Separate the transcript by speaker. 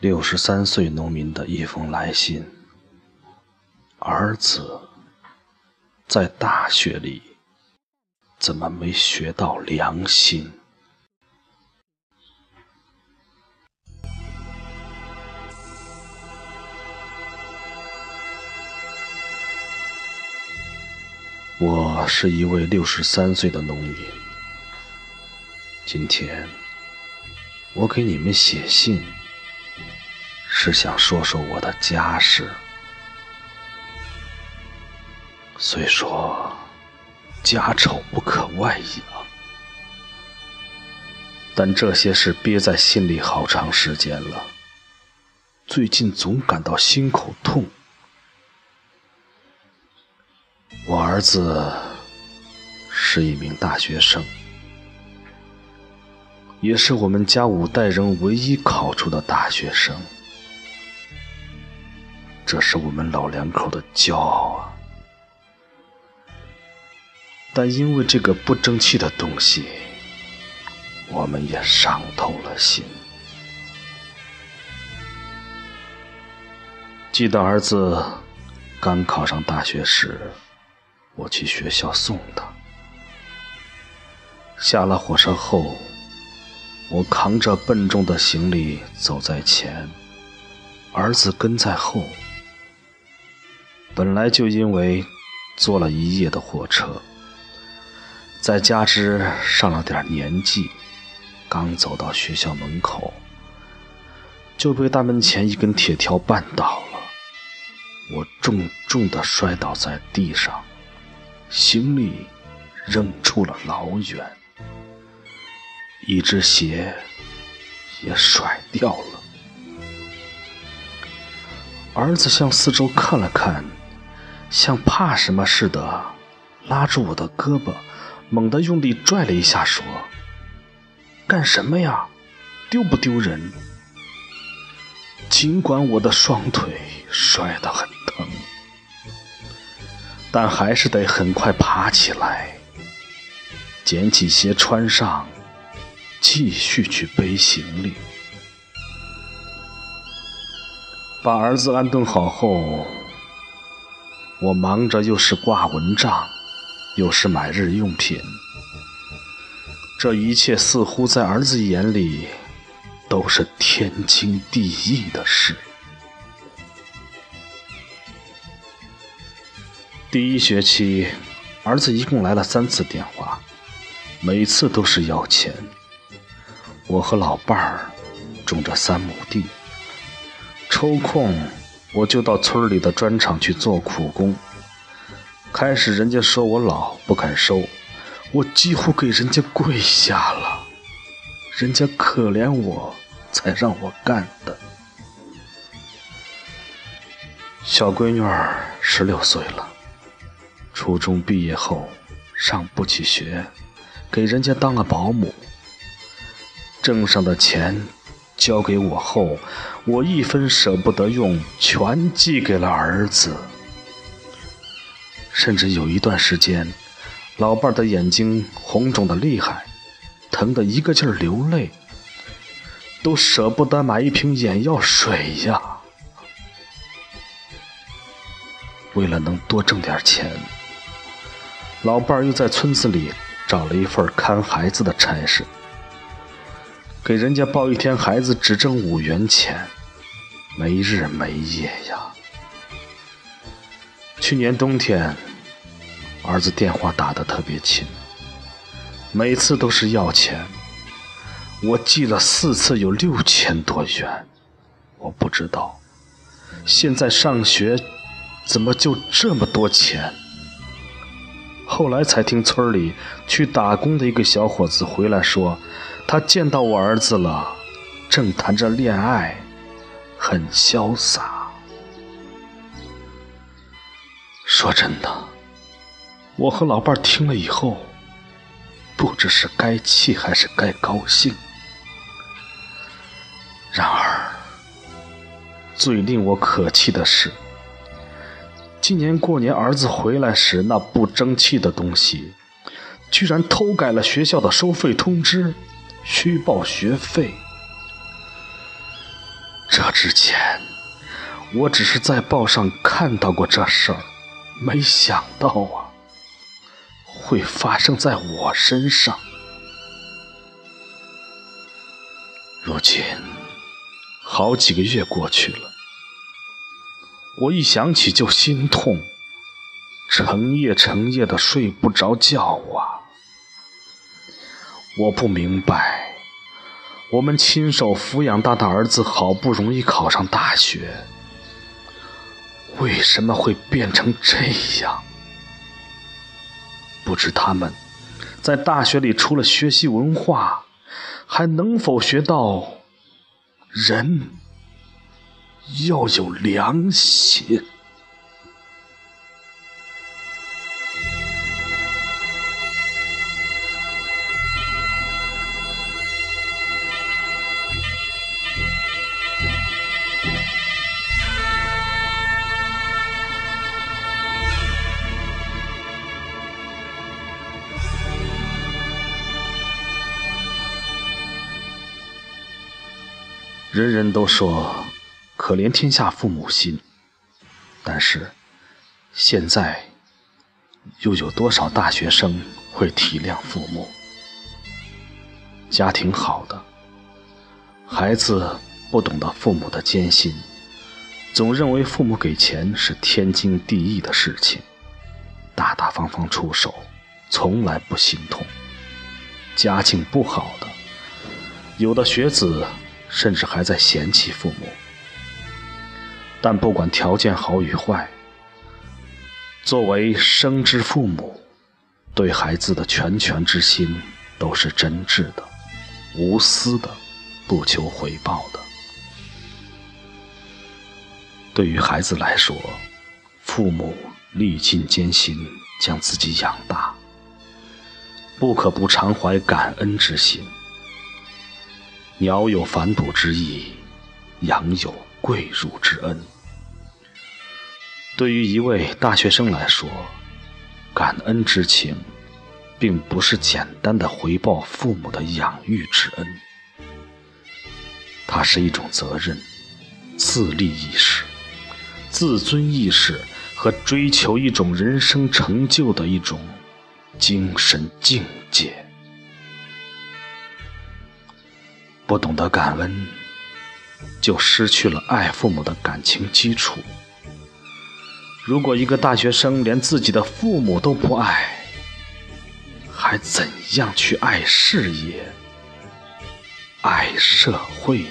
Speaker 1: 六十三岁农民的一封来信：儿子，在大学里怎么没学到良心？我是一位六十三岁的农民，今天我给你们写信。是想说说我的家事。虽说家丑不可外扬，但这些事憋在心里好长时间了。最近总感到心口痛。我儿子是一名大学生，也是我们家五代人唯一考出的大学生。这是我们老两口的骄傲啊！但因为这个不争气的东西，我们也伤透了心。记得儿子刚考上大学时，我去学校送他。下了火车后，我扛着笨重的行李走在前，儿子跟在后。本来就因为坐了一夜的火车，再加之上了点年纪，刚走到学校门口，就被大门前一根铁条绊倒了。我重重的摔倒在地上，行李扔出了老远，一只鞋也甩掉了。儿子向四周看了看。像怕什么似的，拉住我的胳膊，猛地用力拽了一下，说：“干什么呀？丢不丢人？”尽管我的双腿摔得很疼，但还是得很快爬起来，捡起鞋穿上，继续去背行李。把儿子安顿好后。我忙着，又是挂蚊帐，又是买日用品。这一切似乎在儿子眼里都是天经地义的事。第一学期，儿子一共来了三次电话，每次都是要钱。我和老伴儿种着三亩地，抽空。我就到村里的砖厂去做苦工。开始人家说我老不肯收，我几乎给人家跪下了。人家可怜我，才让我干的。小闺女儿十六岁了，初中毕业后上不起学，给人家当了保姆。挣上的钱。交给我后，我一分舍不得用，全寄给了儿子。甚至有一段时间，老伴的眼睛红肿的厉害，疼得一个劲儿流泪，都舍不得买一瓶眼药水呀。为了能多挣点钱，老伴又在村子里找了一份看孩子的差事。给人家抱一天孩子只挣五元钱，没日没夜呀。去年冬天，儿子电话打得特别勤，每次都是要钱。我寄了四次，有六千多元。我不知道，现在上学怎么就这么多钱？后来才听村里去打工的一个小伙子回来说。他见到我儿子了，正谈着恋爱，很潇洒。说真的，我和老伴听了以后，不知是该气还是该高兴。然而，最令我可气的是，今年过年儿子回来时，那不争气的东西，居然偷改了学校的收费通知。虚报学费，这之前，我只是在报上看到过这事儿，没想到啊，会发生在我身上。如今，好几个月过去了，我一想起就心痛，成夜成夜的睡不着觉啊！我不明白，我们亲手抚养大的儿子好不容易考上大学，为什么会变成这样？不知他们在大学里除了学习文化，还能否学到人要有良心？人人都说可怜天下父母心，但是现在又有多少大学生会体谅父母？家庭好的孩子不懂得父母的艰辛，总认为父母给钱是天经地义的事情，大大方方出手，从来不心痛。家境不好的，有的学子。甚至还在嫌弃父母，但不管条件好与坏，作为生之父母，对孩子的全权之心都是真挚的、无私的、不求回报的。对于孩子来说，父母历尽艰辛将自己养大，不可不常怀感恩之心。鸟有反哺之意，羊有跪乳之恩。对于一位大学生来说，感恩之情，并不是简单的回报父母的养育之恩，它是一种责任、自立意识、自尊意识和追求一种人生成就的一种精神境界。不懂得感恩，就失去了爱父母的感情基础。如果一个大学生连自己的父母都不爱，还怎样去爱事业、爱社会？